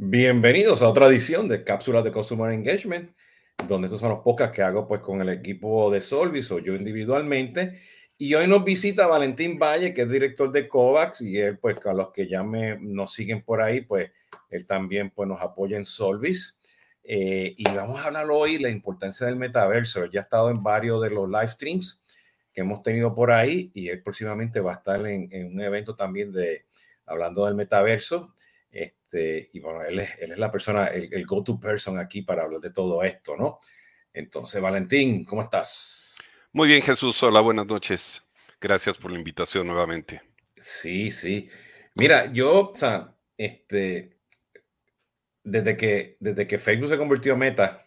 Bienvenidos a otra edición de Cápsulas de Consumer Engagement, donde estos son los podcasts que hago pues con el equipo de Solvis o yo individualmente. Y hoy nos visita Valentín Valle, que es director de COVAX, y él pues a los que ya me, nos siguen por ahí, pues él también pues nos apoya en Solvis. Eh, y vamos a hablar hoy de la importancia del metaverso. ya ha estado en varios de los live streams que hemos tenido por ahí y él próximamente va a estar en, en un evento también de hablando del metaverso. Este, y bueno, él es, él es la persona, el, go-to person aquí para hablar de todo esto, ¿no? Entonces, Valentín, ¿cómo estás? Muy bien, Jesús. Hola, buenas noches. Gracias por la invitación nuevamente. Sí, sí. Mira, yo, o sea, este, desde que, desde que Facebook se convirtió en meta,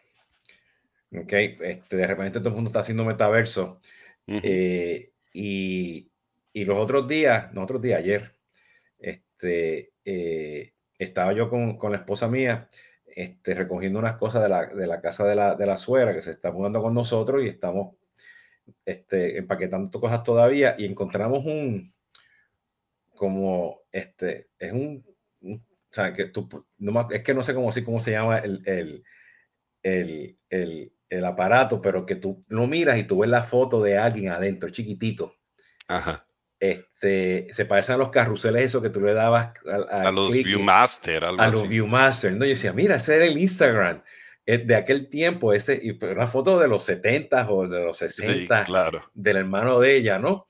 ok, este, de repente todo el mundo está haciendo metaverso. Eh, y, y, los otros días, no otros días, ayer, este, eh, estaba yo con, con, la esposa mía este, recogiendo unas cosas de la, de la casa de la, de la, suegra que se está mudando con nosotros y estamos este, empaquetando cosas todavía y encontramos un, como, este, es un, o sea, que tú, no, es que no sé cómo, cómo se llama el, el, el, el, el aparato, pero que tú lo miras y tú ves la foto de alguien adentro, chiquitito. Ajá este, se parecen a los carruseles eso que tú le dabas a, los Viewmaster. a los Viewmaster. ¿no? Yo decía, mira, ese era el Instagram eh, de aquel tiempo, ese, y una foto de los 70 o de los 60 claro. del hermano de ella, ¿no?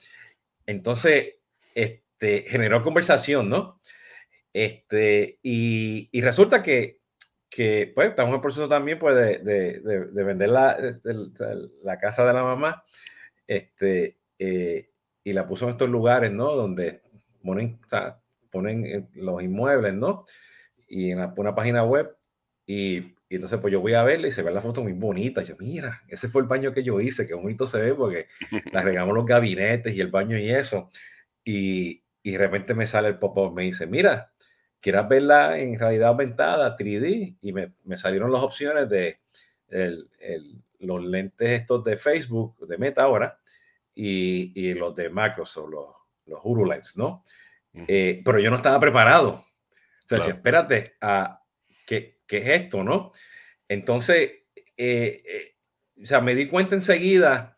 Entonces, este, generó conversación, ¿no? Este, y, y resulta que, que, pues, estamos en proceso también, pues, de, de, de, vender la, la, casa de la mamá, este, eh, y la puso en estos lugares, ¿no? Donde ponen, o sea, ponen eh, los inmuebles, ¿no? Y en una página web. Y, y, entonces, pues yo voy a verla y se ve la foto muy bonita. Yo, mira, ese fue el baño que yo hice, que bonito se ve porque la regamos los gabinetes y el baño y eso. Y, y de repente me sale el pop-up, me dice, mira, quieras verla en realidad aumentada, 3D, y me, me salieron las opciones de el, el, los lentes estos de Facebook, de Meta ahora, y, y los de Microsoft, los, los HoloLens, ¿no? Eh, pero yo no estaba preparado. O sea, claro. espérate, a, ¿qué, ¿qué, es esto, no? Entonces, eh, eh, o sea, me di cuenta enseguida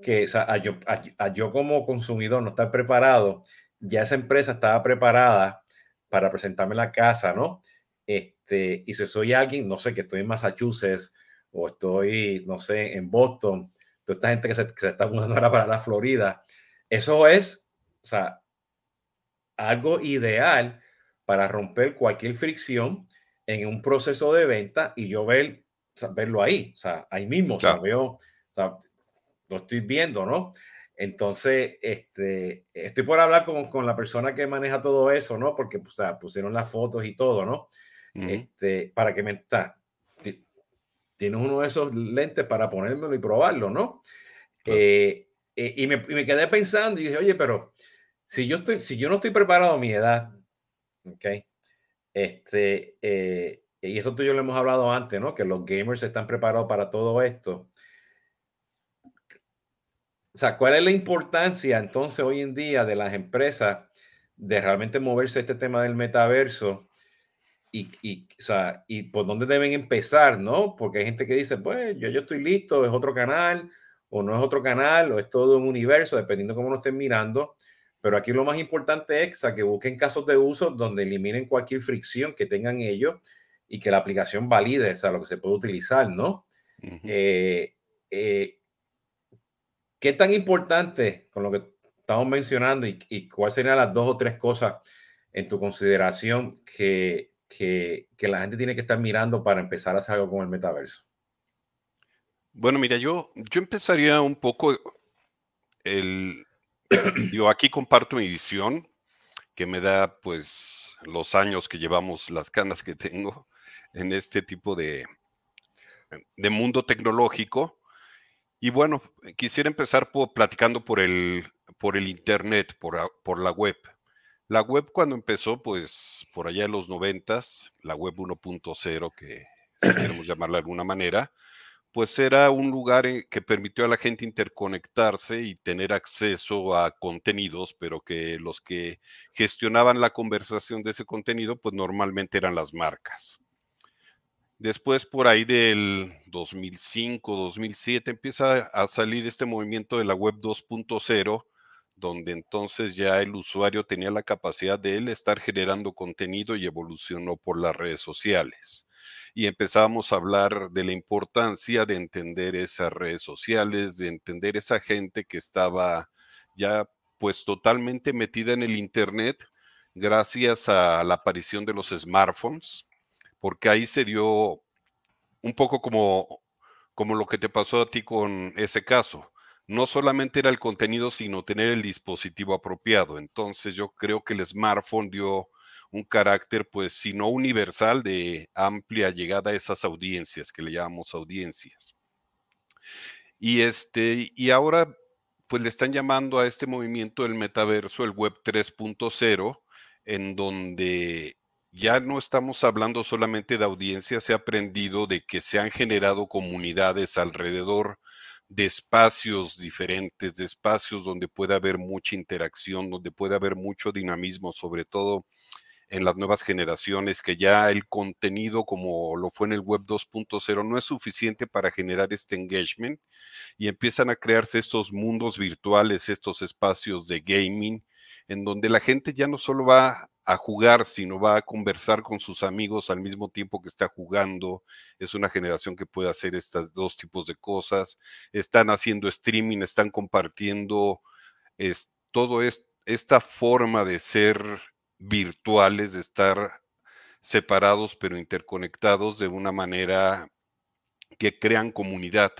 que o sea, a yo, a, a yo, como consumidor no estar preparado, ya esa empresa estaba preparada para presentarme la casa, ¿no? Este, y si soy alguien, no sé, que estoy en Massachusetts o estoy, no sé, en Boston, toda esta gente que se, que se está mudando ahora para la Florida, eso es, o sea, algo ideal para romper cualquier fricción en un proceso de venta y yo ver, o sea, verlo ahí, o sea, ahí mismo, claro. o sea, veo, o sea, lo estoy viendo, ¿no? Entonces, este, estoy por hablar con, con, la persona que maneja todo eso, ¿no? Porque o sea, pusieron las fotos y todo, ¿no? Uh -huh. este, para que me está, tienes uno de esos lentes para ponérmelo y probarlo, ¿no? Claro. Eh, eh, y, me, y, me, quedé pensando y dije, oye, pero si yo, estoy, si yo no estoy preparado a mi edad, ¿ok? Este, eh, y esto tú y yo lo hemos hablado antes, ¿no? Que los gamers están preparados para todo esto. O sea, ¿cuál es la importancia entonces hoy en día de las empresas de realmente moverse a este tema del metaverso? Y, y, o sea, y por dónde deben empezar, ¿no? Porque hay gente que dice, pues yo, yo estoy listo, es otro canal, o no es otro canal, o es todo un universo, dependiendo cómo lo estén mirando. Pero aquí lo más importante es que busquen casos de uso donde eliminen cualquier fricción que tengan ellos y que la aplicación valide, o sea, lo que se puede utilizar, ¿no? Uh -huh. eh, eh, ¿Qué tan importante con lo que estamos mencionando y, y cuáles serían las dos o tres cosas en tu consideración que, que, la gente tiene que estar mirando para empezar a hacer algo con el metaverso? Bueno, mira, yo, yo empezaría un poco el... yo aquí comparto mi visión, que me da pues los años que llevamos, las canas que tengo en este tipo de, de mundo tecnológico. Y bueno, quisiera empezar por, platicando por el, por el Internet, por, por la web. La web cuando empezó, pues por allá en los noventas, la web 1.0, que si queremos llamarla de alguna manera, pues era un lugar que permitió a la gente interconectarse y tener acceso a contenidos, pero que los que gestionaban la conversación de ese contenido, pues normalmente eran las marcas. Después, por ahí del 2005, 2007, empieza a salir este movimiento de la web 2.0, donde entonces ya el usuario tenía la capacidad de él estar generando contenido y evolucionó por las redes sociales y empezábamos a hablar de la importancia de entender esas redes sociales, de entender esa gente que estaba ya pues totalmente metida en el Internet gracias a la aparición de los smartphones, porque ahí se dio un poco como, como lo que te pasó a ti con ese caso. No solamente era el contenido, sino tener el dispositivo apropiado. Entonces yo creo que el smartphone dio un carácter, pues, si no universal, de amplia llegada a esas audiencias, que le llamamos audiencias. Y, este, y ahora, pues, le están llamando a este movimiento del metaverso el Web 3.0, en donde ya no estamos hablando solamente de audiencias, se ha aprendido de que se han generado comunidades alrededor de espacios diferentes, de espacios donde puede haber mucha interacción, donde puede haber mucho dinamismo, sobre todo en las nuevas generaciones, que ya el contenido como lo fue en el web 2.0 no es suficiente para generar este engagement y empiezan a crearse estos mundos virtuales, estos espacios de gaming, en donde la gente ya no solo va a jugar, sino va a conversar con sus amigos al mismo tiempo que está jugando. Es una generación que puede hacer estos dos tipos de cosas. Están haciendo streaming, están compartiendo es, todo esta forma de ser virtuales, de estar separados pero interconectados de una manera que crean comunidad.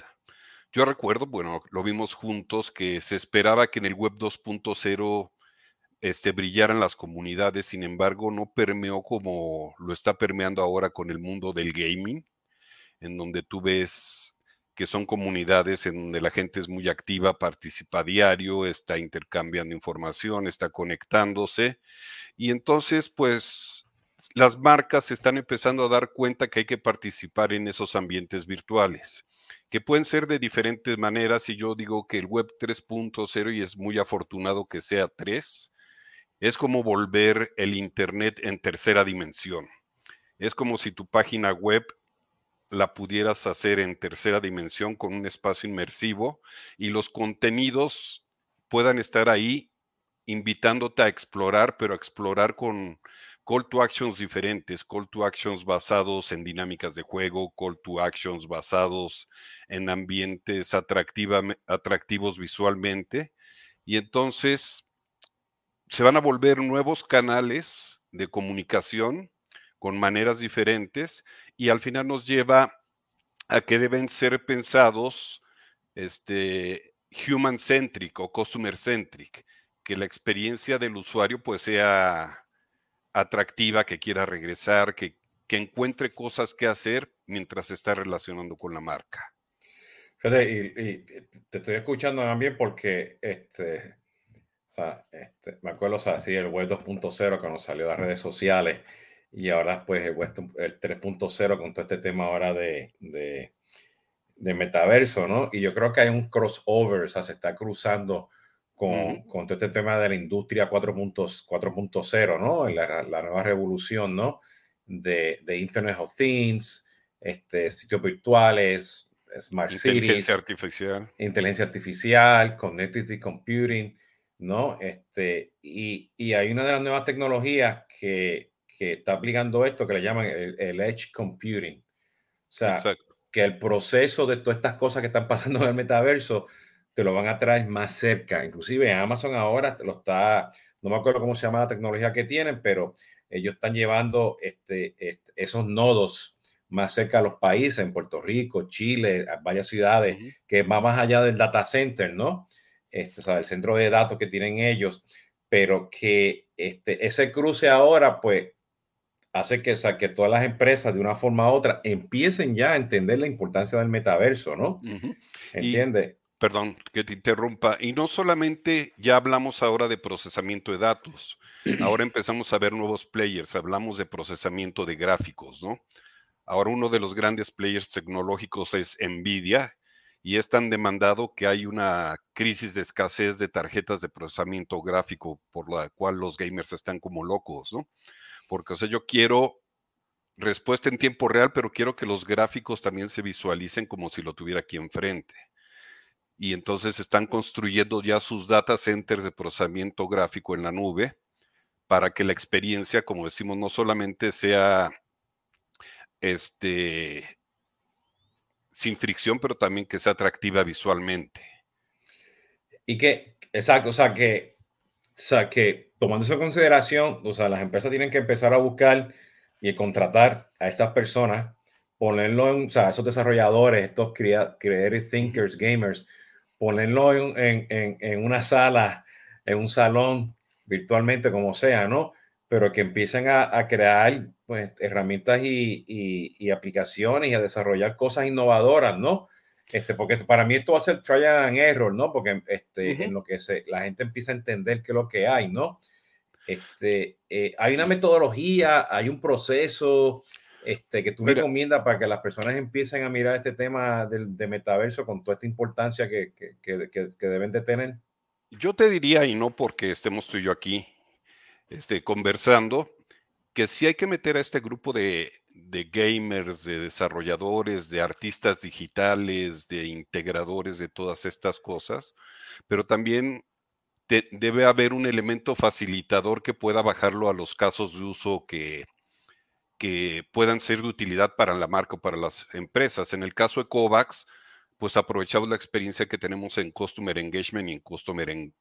Yo recuerdo, bueno, lo vimos juntos, que se esperaba que en el web 2.0 este, brillaran las comunidades, sin embargo, no permeó como lo está permeando ahora con el mundo del gaming, en donde tú ves que son comunidades en donde la gente es muy activa, participa diario, está intercambiando información, está conectándose. Y entonces, pues, las marcas están empezando a dar cuenta que hay que participar en esos ambientes virtuales, que pueden ser de diferentes maneras. Y yo digo que el Web 3.0, y es muy afortunado que sea 3, es como volver el Internet en tercera dimensión. Es como si tu página web la pudieras hacer en tercera dimensión con un espacio inmersivo y los contenidos puedan estar ahí invitándote a explorar, pero a explorar con call to actions diferentes, call to actions basados en dinámicas de juego, call to actions basados en ambientes atractivos visualmente. Y entonces se van a volver nuevos canales de comunicación con maneras diferentes y al final nos lleva a que deben ser pensados este, human centric o customer centric, que la experiencia del usuario pues sea atractiva, que quiera regresar, que, que encuentre cosas que hacer mientras se está relacionando con la marca. y, te estoy escuchando también porque este, este, me acuerdo, o sea, el web 2.0 cuando salió las redes sociales, y ahora pues el, 3.0 con todo este tema ahora de, de, metaverso, ¿no? Y yo creo que hay un crossover, o sea, se está cruzando con, con todo este tema de la industria 4.0, ¿no? La, la, nueva revolución, ¿no? De, de, Internet of Things, este, sitios virtuales, Smart Cities. Inteligencia artificial. Inteligencia artificial, Connected Computing, ¿no? Este, y, y hay una de las nuevas tecnologías que que está aplicando esto que le llaman el, edge computing. O sea, que el proceso de todas estas cosas que están pasando en el metaverso te lo van a traer más cerca. Inclusive Amazon ahora lo está, no me acuerdo cómo se llama la tecnología que tienen, pero ellos están llevando este, esos nodos más cerca a los países, en Puerto Rico, Chile, varias ciudades, que va más allá del data center, ¿no? Este, o el centro de datos que tienen ellos, pero que este, ese cruce ahora, pues, hace que, que todas las empresas de una forma u otra empiecen ya a entender la importancia del metaverso, ¿no? ¿Entiendes? Perdón que te interrumpa. Y no solamente ya hablamos ahora de procesamiento de datos, ahora empezamos a ver nuevos players, hablamos de procesamiento de gráficos, ¿no? Ahora uno de los grandes players tecnológicos es Nvidia y es tan demandado que hay una crisis de escasez de tarjetas de procesamiento gráfico por la cual los gamers están como locos, ¿no? Porque, o sea, yo quiero respuesta en tiempo real, pero quiero que los gráficos también se visualicen como si lo tuviera aquí enfrente. Y entonces están construyendo ya sus data centers de procesamiento gráfico en la nube para que la experiencia, como decimos, no solamente sea este, sin fricción, pero también que sea atractiva visualmente. Y que, exacto, o sea, que, o sea, que tomando eso en consideración, o sea, las empresas tienen que empezar a buscar y contratar a estas personas, ponerlo en, o sea, esos desarrolladores, estos creative thinkers, gamers, ponerlo en, en, en, una sala, en un salón, virtualmente, como sea, ¿no? Pero que empiecen a, a crear pues, herramientas y, y, aplicaciones y a desarrollar cosas innovadoras, ¿no? Este, porque para mí esto va a ser trial and error, ¿no? Porque este, en lo que se, la gente empieza a entender qué es lo que hay, ¿no? Este, eh, hay una metodología, hay un proceso este, que tú recomiendas para que las personas empiecen a mirar este tema del de metaverso con toda esta importancia que, que, que, que, deben de tener. Yo te diría, y no porque estemos tú y yo aquí este, conversando, que sí hay que meter a este grupo de, gamers, de desarrolladores, de artistas digitales, de integradores de todas estas cosas, pero también debe haber un elemento facilitador que pueda bajarlo a los casos de uso que, puedan ser de utilidad para la marca o para las empresas. En el caso de Kovacs, pues aprovechamos la experiencia que tenemos en Customer Engagement y en Customer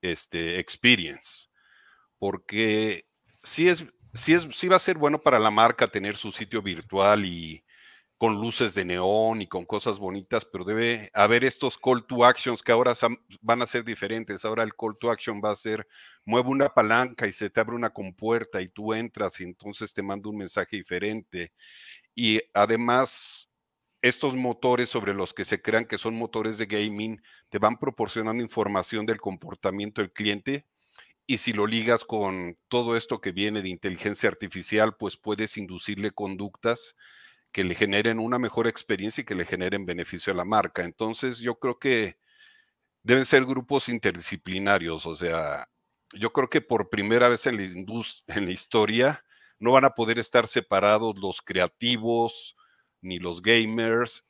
este, Experience, porque sí, es, sí, es, sí va a ser bueno para la marca tener su sitio virtual y, con luces de neón y con cosas bonitas, pero debe haber estos call to actions que ahora van a ser diferentes. Ahora el call to action va a ser mueve una palanca y se te abre una compuerta y tú entras y entonces te manda un mensaje diferente. Y además, estos motores sobre los que se crean que son motores de gaming te van proporcionando información del comportamiento del cliente. Y si lo ligas con todo esto que viene de inteligencia artificial, pues puedes inducirle conductas que le generen una mejor experiencia y que le generen beneficio a la marca. Entonces, yo creo que deben ser grupos interdisciplinarios, o sea, yo creo que por primera vez en la, en la historia no van a poder estar separados los creativos, ni los gamers,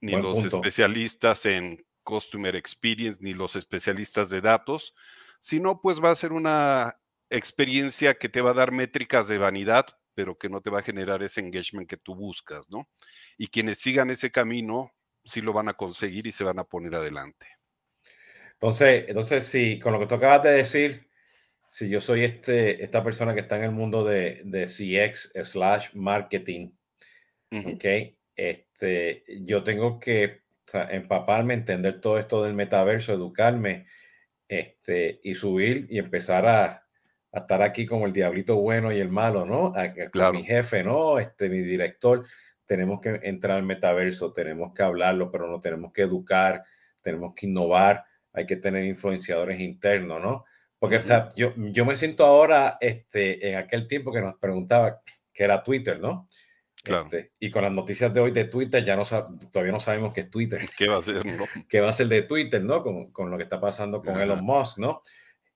ni los especialistas en Customer Experience, ni los especialistas de datos, sino pues va a ser una experiencia que te va a dar métricas de vanidad, pero que no te va a generar ese engagement que tú buscas, ¿no? Y quienes sigan ese camino, sí lo van a conseguir y se van a poner adelante. Entonces, entonces sí, con lo que tú acabas de decir, si yo soy este, esta persona que está en el mundo de, de CX slash marketing, ¿ok? Este, yo tengo que empaparme, entender todo esto del metaverso, educarme este, y subir y empezar a, a estar aquí como el diablito bueno y el malo, ¿no? A, mi jefe, ¿no? Este, mi director, tenemos que entrar al metaverso, tenemos que hablarlo, pero no tenemos que educar, tenemos que innovar, hay que tener influenciadores internos, ¿no? Porque o sea, yo, yo me siento ahora, este, en aquel tiempo que nos preguntaba qué era Twitter, ¿no? Claro. Este, y con las noticias de hoy de Twitter, ya no todavía no sabemos qué es Twitter. ¿Qué va a ser, no? ¿Qué va a ser de Twitter, no? Con, con lo que está pasando con Elon Musk, ¿no?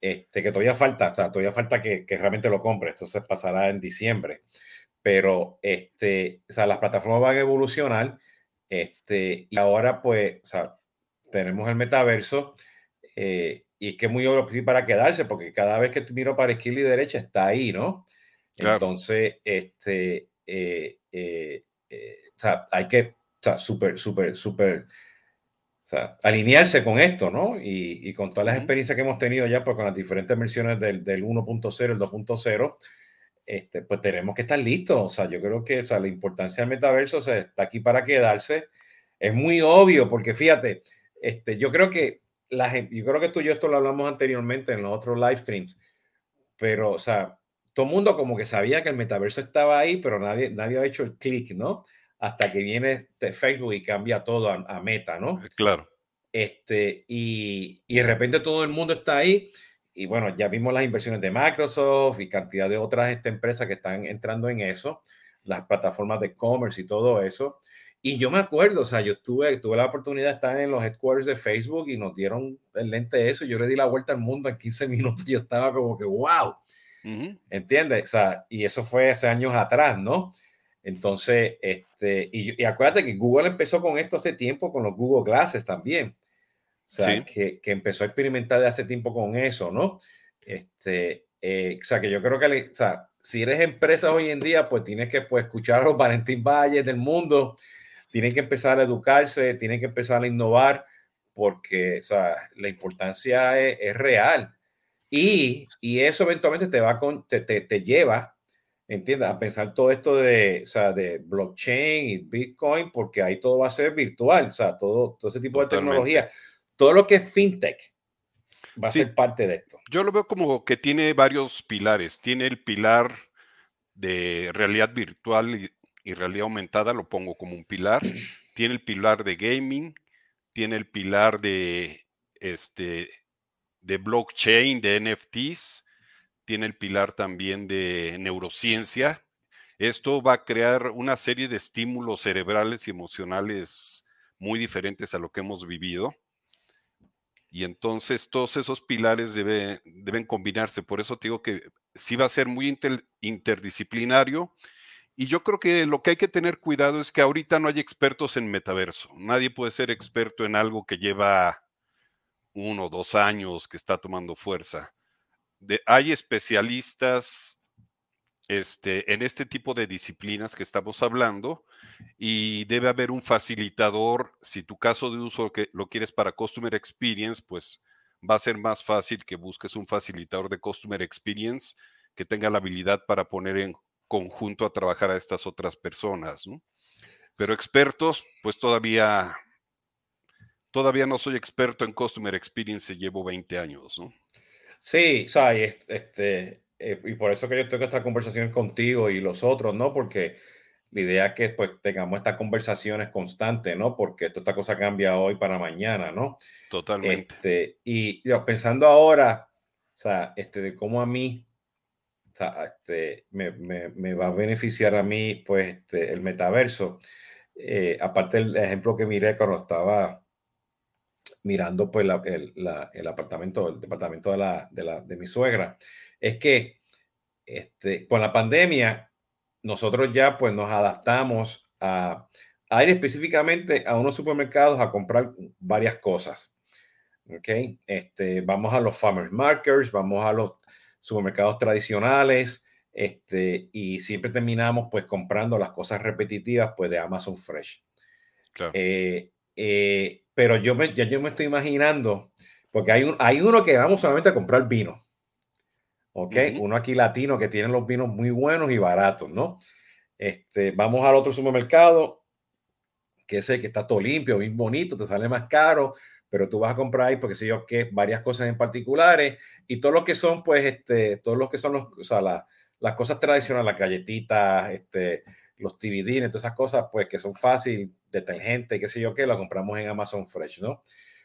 este, que todavía falta, o sea, todavía falta que, que realmente lo compre, esto se pasará en diciembre, pero este, o sea, las plataformas van a evolucionar este, y ahora pues, o sea, tenemos el metaverso eh, y es que es muy obvio para quedarse, porque cada vez que miro para izquierda y derecha está ahí, ¿no? Entonces, este, eh, eh, o sea, hay que, o sea, súper, súper, súper alinearse con esto, ¿no? Y, con todas las experiencias que hemos tenido ya, pues con las diferentes versiones del, del 1.0, el 2.0, este, pues tenemos que estar listos. O sea, yo creo que o sea, la importancia del metaverso está aquí para quedarse. Es muy obvio, porque fíjate, este, yo creo que la gente, yo creo que tú y yo esto lo hablamos anteriormente en los otros live streams, pero, o sea, todo el mundo como que sabía que el metaverso estaba ahí, pero nadie, nadie había hecho el clic, ¿no? hasta que viene Facebook y cambia todo a, Meta, ¿no? Eh, claro. Este, y, y, de repente todo el mundo está ahí. Y bueno, ya vimos las inversiones de Microsoft y cantidad de otras este, empresas que están entrando en eso. las plataformas de commerce y todo eso. Y yo me acuerdo, o sea, yo tuve, tuve la oportunidad de estar en los headquarters de Facebook y nos dieron el lente de eso. Yo le di la vuelta al mundo en 15 minutos y yo estaba como que, wow, ¿entiendes? O sea, y eso fue hace años atrás, ¿no? Entonces, este, y, y, acuérdate que Google empezó con esto hace tiempo, con los Google Glasses también. O sea, que, que, empezó a experimentar de hace tiempo con eso, ¿no? Este, eh, o sea, que yo creo que, o sea, si eres empresa hoy en día, pues tienes que pues, escuchar a los Valentín Valles del mundo, tienen que empezar a educarse, tienen que empezar a innovar, porque o sea, la importancia es, es real. Y, y, eso eventualmente te va con, te, te, te lleva entiendes? A pensar todo esto de, o sea, de blockchain y Bitcoin, porque ahí todo va a ser virtual, o sea, todo, todo ese tipo de tecnología, todo lo que es fintech va a ser parte de esto. Yo lo veo como que tiene varios pilares. Tiene el pilar de realidad virtual y, y realidad aumentada, lo pongo como un pilar. tiene el pilar de gaming, tiene el pilar de este de blockchain, de NFTs, tiene el pilar también de neurociencia. Esto va a crear una serie de estímulos cerebrales y emocionales muy diferentes a lo que hemos vivido. Y entonces todos esos pilares deben combinarse. Por eso te digo que sí va a ser muy interdisciplinario. Y yo creo que lo que hay que tener cuidado es que ahorita no hay expertos en metaverso. Nadie puede ser experto en algo que lleva uno o dos años, que está tomando fuerza hay especialistas este, en este tipo de disciplinas que estamos hablando y debe haber un facilitador. Si tu caso de uso que lo quieres para Customer Experience, pues va a ser más fácil que busques un facilitador de Customer Experience que tenga la habilidad para poner en conjunto a trabajar a estas otras personas. Pero expertos, pues todavía, todavía no soy experto en Customer Experience, llevo 20 años. ¿no? Sí, o este, eh, y por eso que yo tengo esta conversación contigo y los otros, ¿no? Porque la idea es que pues tengamos estas conversaciones constantes, ¿no? Porque toda esta cosa cambia hoy para mañana, ¿no? Totalmente. Este, y yo, pensando ahora, o sea, este, de cómo a mí, o sea, este, me, me, me, va a beneficiar a mí, pues, este, el metaverso. Eh, aparte del ejemplo que miré cuando estaba mirando pues el, el, apartamento, el departamento de, la, de, la, de mi suegra, es que este, con la pandemia nosotros ya pues nos adaptamos a, a ir específicamente a unos supermercados a comprar varias cosas. ¿ok? Este, vamos a los farmers markets, vamos a los supermercados tradicionales, este, y siempre terminamos pues comprando las cosas repetitivas pues de Amazon Fresh. Claro. Eh, eh, pero yo me, ya yo me estoy imaginando, porque hay, un, hay uno que vamos solamente a comprar vino. ¿Ok? Uno aquí latino que tiene los vinos muy buenos y baratos, ¿no? Este, vamos al otro supermercado, que el que está todo limpio, bien bonito, te sale más caro, pero tú vas a comprar ahí porque sé yo que varias cosas en particulares y todo lo que son, pues, este, todos los que son los, o sea, las cosas tradicionales, las galletitas, este, los TVD, todas esas cosas, pues, que son fáciles detergente, qué sé yo qué, lo compramos en Amazon Fresh, ¿no?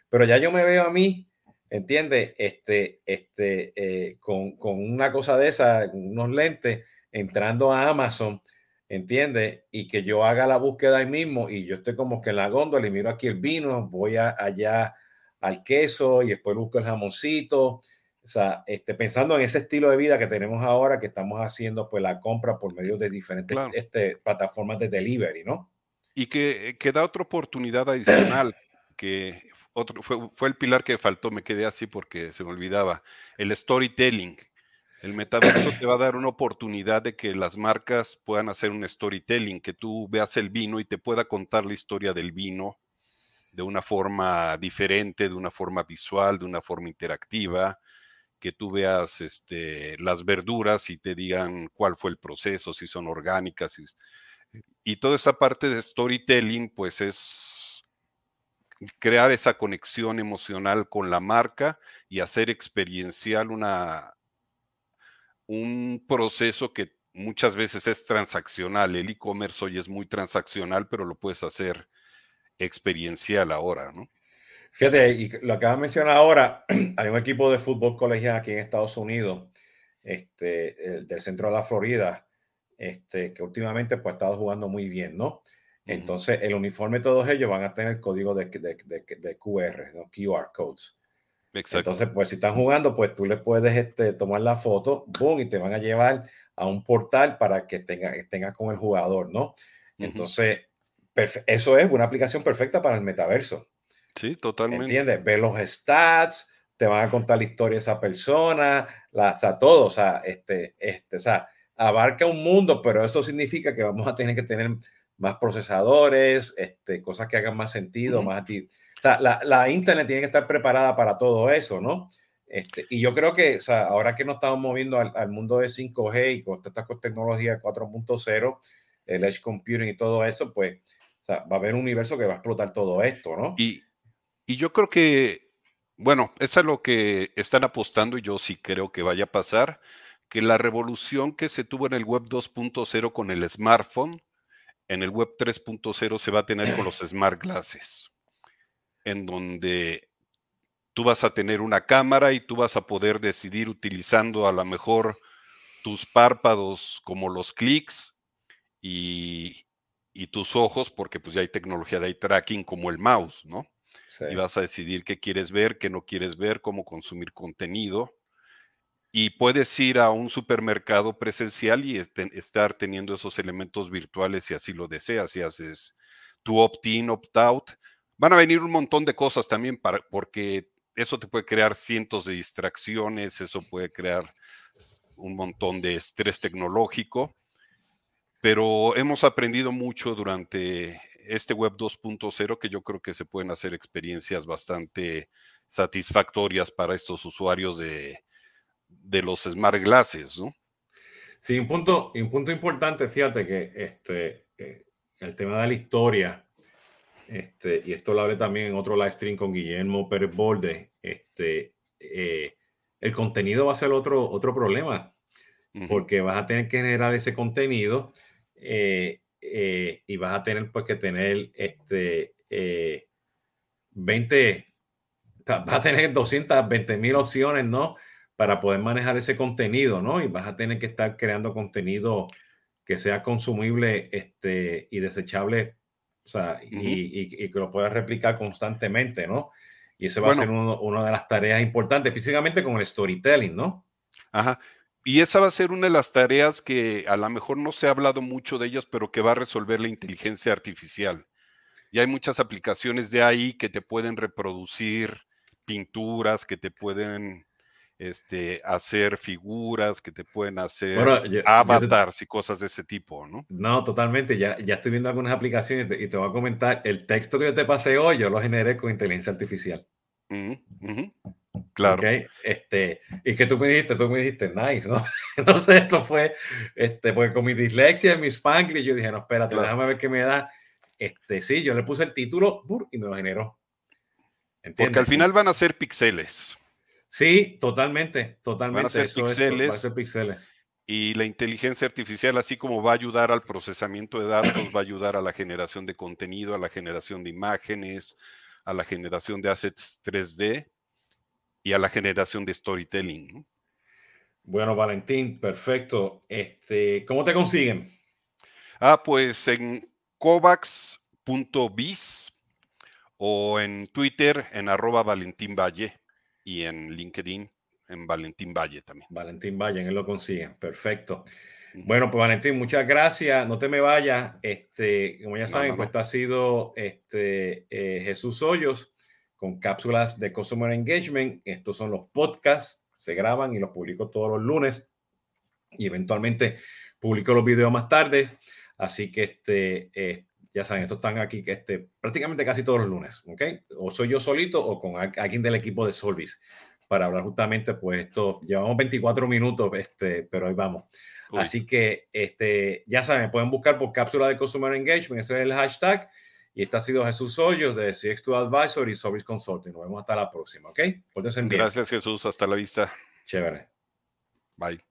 Pero ya yo me veo a mí, ¿entiendes? Este, este, eh, con, con, una cosa de esa, unos lentes, entrando a Amazon, ¿entiendes? Y que yo haga la búsqueda ahí mismo y yo estoy como que en la góndola y miro aquí el vino, voy a, allá al queso y después busco el jamoncito. O sea, este, pensando en ese estilo de vida que tenemos ahora, que estamos haciendo pues la compra por medio de diferentes este, plataformas de delivery, ¿no? y que, que, da otra oportunidad adicional, que otro, fue, fue, el pilar que faltó, me quedé así porque se me olvidaba, el storytelling. El metaverso te va a dar una oportunidad de que las marcas puedan hacer un storytelling, que tú veas el vino y te pueda contar la historia del vino de una forma diferente, de una forma visual, de una forma interactiva, que tú veas este, las verduras y te digan cuál fue el proceso, si son orgánicas, si, y toda esa parte de storytelling, pues es crear esa conexión emocional con la marca y hacer experiencial una, un proceso que muchas veces es transaccional. El e-commerce hoy es muy transaccional, pero lo puedes hacer experiencial ahora, ¿no? Fíjate, y lo acabas de mencionar ahora, hay un equipo de fútbol colegial aquí en Estados Unidos, este, del centro de la Florida, este, que últimamente pues ha estado jugando muy bien, ¿no? Entonces, el uniforme, todos ellos van a tener código de, de, de, QR, ¿no? QR codes. Exacto. Entonces, pues si están jugando, pues tú le puedes este, tomar la foto, boom, y te van a llevar a un portal para que tengas tenga con el jugador, ¿no? Entonces, eso es una aplicación perfecta para el metaverso. Sí, totalmente. ¿Entiendes? Ver los stats, te van a contar la historia de esa persona, la, o sea, todo, o sea, este, este, o sea, abarca un mundo, pero eso significa que vamos a tener que tener más procesadores, este, cosas que hagan más sentido, más O sea, la, la, Internet tiene que estar preparada para todo eso, ¿no? Este, y yo creo que, o sea, ahora que nos estamos moviendo al, al mundo de 5G y con esta tecnología 4.0, el edge computing y todo eso, pues, o sea, va a haber un universo que va a explotar todo esto, ¿no? Y, y yo creo que, bueno, eso es lo que están apostando y yo sí creo que vaya a pasar, que la revolución que se tuvo en el web 2.0 con el smartphone, en el web 3.0 se va a tener con los smart glasses, en donde tú vas a tener una cámara y tú vas a poder decidir utilizando a lo mejor tus párpados como los clics y, tus ojos, porque pues ya hay tecnología de eye tracking como el mouse, ¿no? Y vas a decidir qué quieres ver, qué no quieres ver, cómo consumir contenido. Y puedes ir a un supermercado presencial y estar teniendo esos elementos virtuales si así lo deseas, si haces tu opt-in, opt-out. Van a venir un montón de cosas también para, porque eso te puede crear cientos de distracciones, eso puede crear un montón de estrés tecnológico, pero hemos aprendido mucho durante este web 2.0 que yo creo que se pueden hacer experiencias bastante satisfactorias para estos usuarios de, de los smart glasses, ¿no? Sí, un punto, un punto importante, fíjate que este, eh, el tema de la historia, este, y esto lo hablé también en otro live stream con Guillermo Pérez Borde, este, eh, el contenido va a ser otro, otro problema, porque vas a tener que generar ese contenido eh, eh, y vas a tener pues que tener este 20, vas a tener 220 mil opciones, ¿no? Para poder manejar ese contenido, ¿no? Y vas a tener que estar creando contenido que sea consumible este, y desechable o sea, y, que lo puedas replicar constantemente, ¿no? Y ese va a ser una de las tareas importantes, específicamente con el storytelling, ¿no? Ajá. Y esa va a ser una de las tareas que a lo mejor no se ha hablado mucho de ellas, pero que va a resolver la inteligencia artificial. Y hay muchas aplicaciones de ahí que te pueden reproducir pinturas, que te pueden este, hacer figuras, que te pueden hacer avatars y cosas de ese tipo, ¿no? No, totalmente. Ya, ya estoy viendo algunas aplicaciones y te, voy a comentar, el texto que yo te pasé hoy, yo lo generé con inteligencia artificial. Claro. Este, y que tú me dijiste, tú me dijiste, nice, ¿no? sé, esto fue, este, porque con mi dislexia y mi spanglish, yo dije, no, espérate, déjame ver qué me da. Este, sí, yo le puse el título y me lo generó. Porque al final van a ser píxeles. Sí, totalmente, totalmente. Van a ser píxeles. Y la inteligencia artificial, así como va a ayudar al procesamiento de datos, va a ayudar a la generación de contenido, a la generación de imágenes, a la generación de assets 3D y a la generación de storytelling. Bueno, Valentín, perfecto. Este, ¿Cómo te consiguen? Ah, pues en covax.biz o en Twitter en arroba Valentín Valle y en LinkedIn en Valentín Valle también. Valentín Valle, él lo consigue. Perfecto. Bueno, pues Valentín, muchas gracias. No te me vayas. Este, como ya saben, pues esto ha sido este, eh, Jesús Hoyos con cápsulas de Customer Engagement. Estos son los podcasts, se graban y los publico todos los lunes y eventualmente publico los videos más tarde. Así que este, eh, ya saben, estos están aquí que este, prácticamente casi todos los lunes, ¿ok? O soy yo solito o con alguien del equipo de Solvis para hablar justamente, pues esto, llevamos 24 minutos, este, pero ahí vamos. Así que, este, ya saben, pueden buscar por cápsula de Consumer Engagement, ese es el hashtag. Y este ha sido Jesús Hoyos de CX2 Advisor y Service Consulting. Nos vemos hasta la próxima, ¿ok? Gracias, Jesús. Hasta la vista. Chévere. Bye.